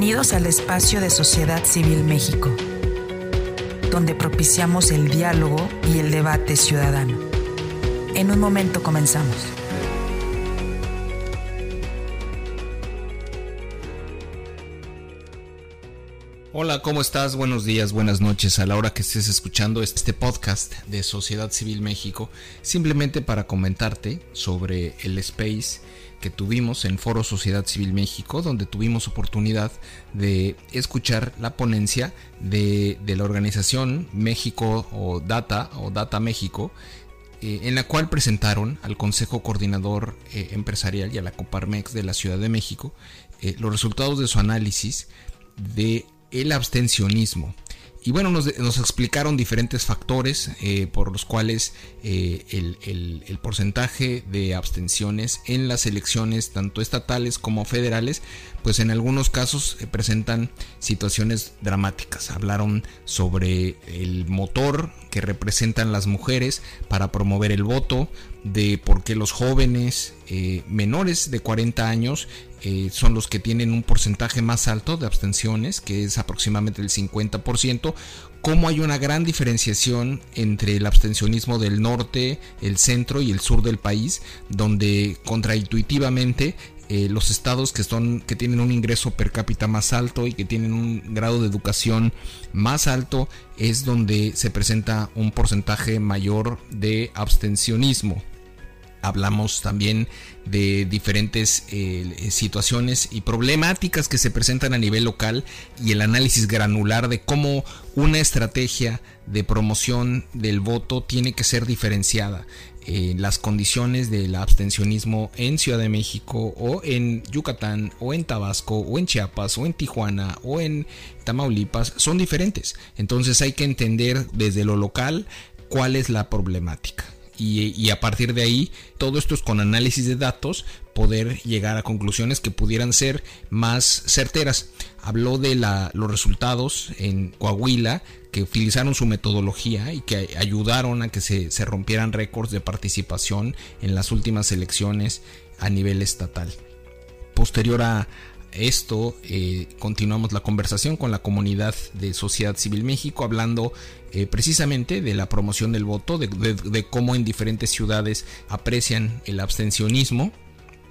Bienvenidos al espacio de Sociedad Civil México, donde propiciamos el diálogo y el debate ciudadano. En un momento comenzamos. Hola, ¿cómo estás? Buenos días, buenas noches a la hora que estés escuchando este podcast de Sociedad Civil México, simplemente para comentarte sobre el space que tuvimos en Foro Sociedad Civil México, donde tuvimos oportunidad de escuchar la ponencia de, la organización México o Data o Data México, eh, en la cual presentaron al Consejo Coordinador eh, Empresarial y a la Coparmex de la Ciudad de México eh, los resultados de su análisis de el abstencionismo. Y bueno, nos, explicaron diferentes factores eh, por los cuales eh, el, porcentaje de abstenciones en las elecciones, tanto estatales como federales, pues en algunos casos eh, presentan situaciones dramáticas. Hablaron sobre el motor que representan las mujeres para promover el voto, de por qué los jóvenes menores de 40 años eh, son los que tienen un porcentaje más alto de abstenciones, que es aproximadamente el 50%, como hay una gran diferenciación entre el abstencionismo del norte, el centro y el sur del país, donde contraintuitivamente eh, los estados que, son, que tienen un ingreso per cápita más alto y que tienen un grado de educación más alto es donde se presenta un porcentaje mayor de abstencionismo hablamos también de diferentes eh, situaciones y problemáticas que se presentan a nivel local y el análisis granular de cómo una estrategia de promoción del voto tiene que ser diferenciada. Eh, las condiciones del abstencionismo en Ciudad de México o en Yucatán o en Tabasco o en Chiapas o en Tijuana o en Tamaulipas son diferentes. Entonces hay que entender desde lo local cuál es la problemática y, a partir de ahí, todo esto es con análisis de datos, poder llegar a conclusiones que pudieran ser más certeras. Habló de los resultados en Coahuila, que utilizaron su metodología y que ayudaron a que se, se rompieran récords de participación en las últimas elecciones a nivel estatal. Posterior a, esto eh, continuamos la conversación con la comunidad de Sociedad Civil México hablando eh, precisamente de la promoción del voto, de, cómo en diferentes ciudades aprecian el abstencionismo.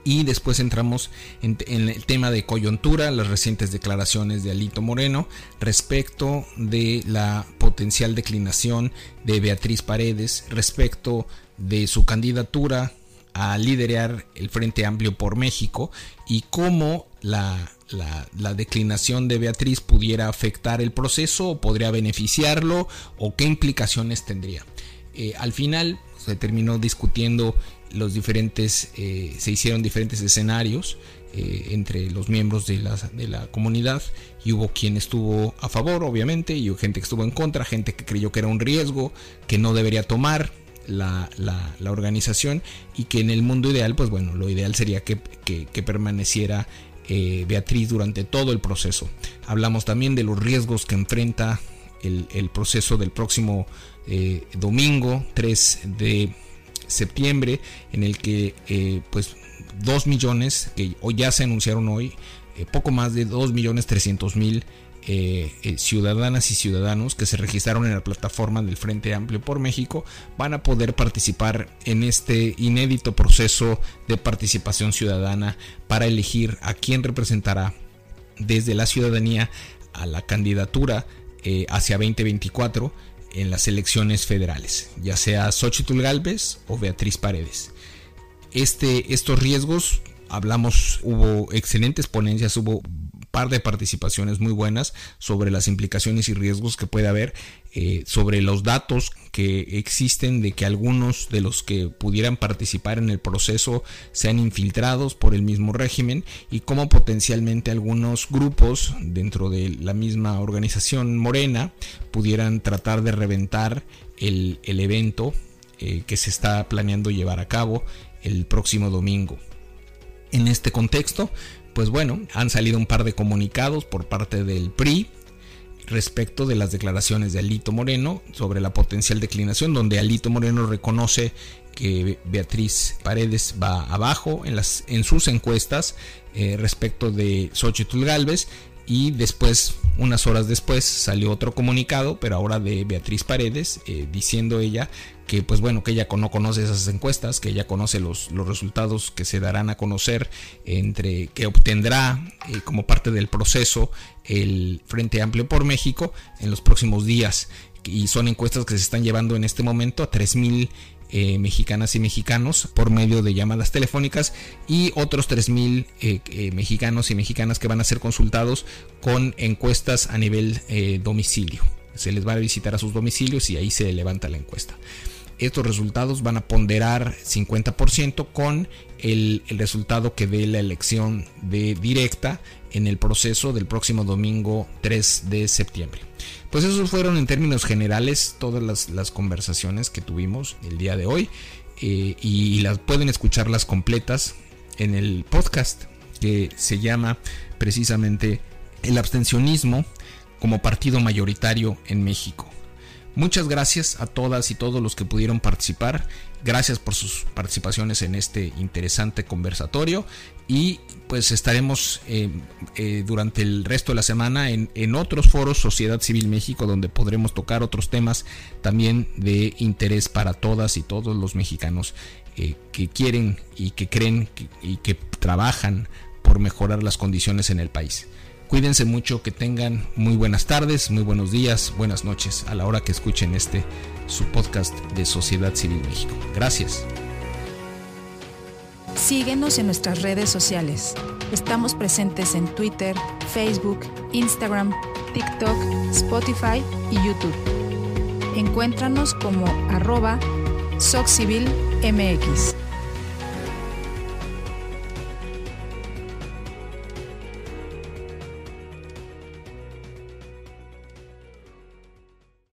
Y después entramos en, el tema de coyuntura, las recientes declaraciones de Alito Moreno respecto de la potencial declinación de Beatriz Paredes, respecto de su candidatura a liderar el Frente Amplio por México y cómo la, declinación de Beatriz pudiera afectar el proceso o podría beneficiarlo o qué implicaciones tendría. Eh, al final se terminó discutiendo los diferentes, eh, se hicieron diferentes escenarios eh, entre los miembros de la, de la comunidad y hubo quien estuvo a favor, obviamente, y gente que estuvo en contra, gente que creyó que era un riesgo, que no debería tomar, la, organización y que en el mundo ideal, pues bueno, lo ideal sería que, permaneciera eh, Beatriz durante todo el proceso. Hablamos también de los riesgos que enfrenta el, proceso del próximo eh, domingo 3 de septiembre, en el que eh, pues 2 millones, que hoy ya se anunciaron hoy, poco más de 2 millones 300 mil eh, eh, ciudadanas y ciudadanos que se registraron en la plataforma del Frente Amplio por México van a poder participar en este inédito proceso de participación ciudadana para elegir a quién representará desde la ciudadanía a la candidatura eh, hacia 2024 en las elecciones federales, ya sea Xochitl Galvez o Beatriz Paredes. Este, estos riesgos, hablamos, hubo excelentes ponencias, hubo de participaciones muy buenas sobre las implicaciones y riesgos que puede haber, eh, sobre los datos que existen de que algunos de los que pudieran participar en el proceso sean infiltrados por el mismo régimen y cómo potencialmente algunos grupos dentro de la misma organización morena pudieran tratar de reventar el, evento eh, que se está planeando llevar a cabo el próximo domingo. En este contexto, pues bueno, han salido un par de comunicados por parte del PRI respecto de las declaraciones de Alito Moreno sobre la potencial declinación, donde Alito Moreno reconoce que Beatriz Paredes va abajo en, las, en sus encuestas eh, respecto de Xochitl Galvez y después, unas horas después, salió otro comunicado, pero ahora de Beatriz Paredes, eh, diciendo ella que pues bueno, que ella no conoce esas encuestas, que ella conoce los, los resultados que se darán a conocer entre que obtendrá eh, como parte del proceso el Frente Amplio por México en los próximos días. Y son encuestas que se están llevando en este momento a 3.000 eh, mexicanas y mexicanos por medio de llamadas telefónicas y otros 3.000 eh, eh, mexicanos y mexicanas que van a ser consultados con encuestas a nivel domicilio. Se les va a visitar a sus domicilios y ahí se levanta la encuesta. Estos resultados van a ponderar 50% con el, resultado que dé la elección de directa en el proceso del próximo domingo 3 de septiembre. Pues esos fueron en términos generales todas las, conversaciones que tuvimos el día de hoy eh, y las pueden escuchar las completas en el podcast que se llama precisamente el abstencionismo como partido mayoritario en México. Muchas gracias a todas y todos los que pudieron participar. Gracias por sus participaciones en este interesante conversatorio y pues estaremos eh, eh, durante el resto de la semana en, otros foros Sociedad Civil México donde podremos tocar otros temas también de interés para todas y todos los mexicanos eh, que quieren y que creen y que trabajan por mejorar las condiciones en el país. Cuídense mucho, que tengan muy buenas tardes, muy buenos días, buenas noches a la hora que escuchen este su podcast de Sociedad Civil México. Gracias. Síguenos en nuestras redes sociales. Estamos presentes en Twitter, Facebook, Instagram, TikTok, Spotify y YouTube. Encuéntranos como arroba SocCivilMX.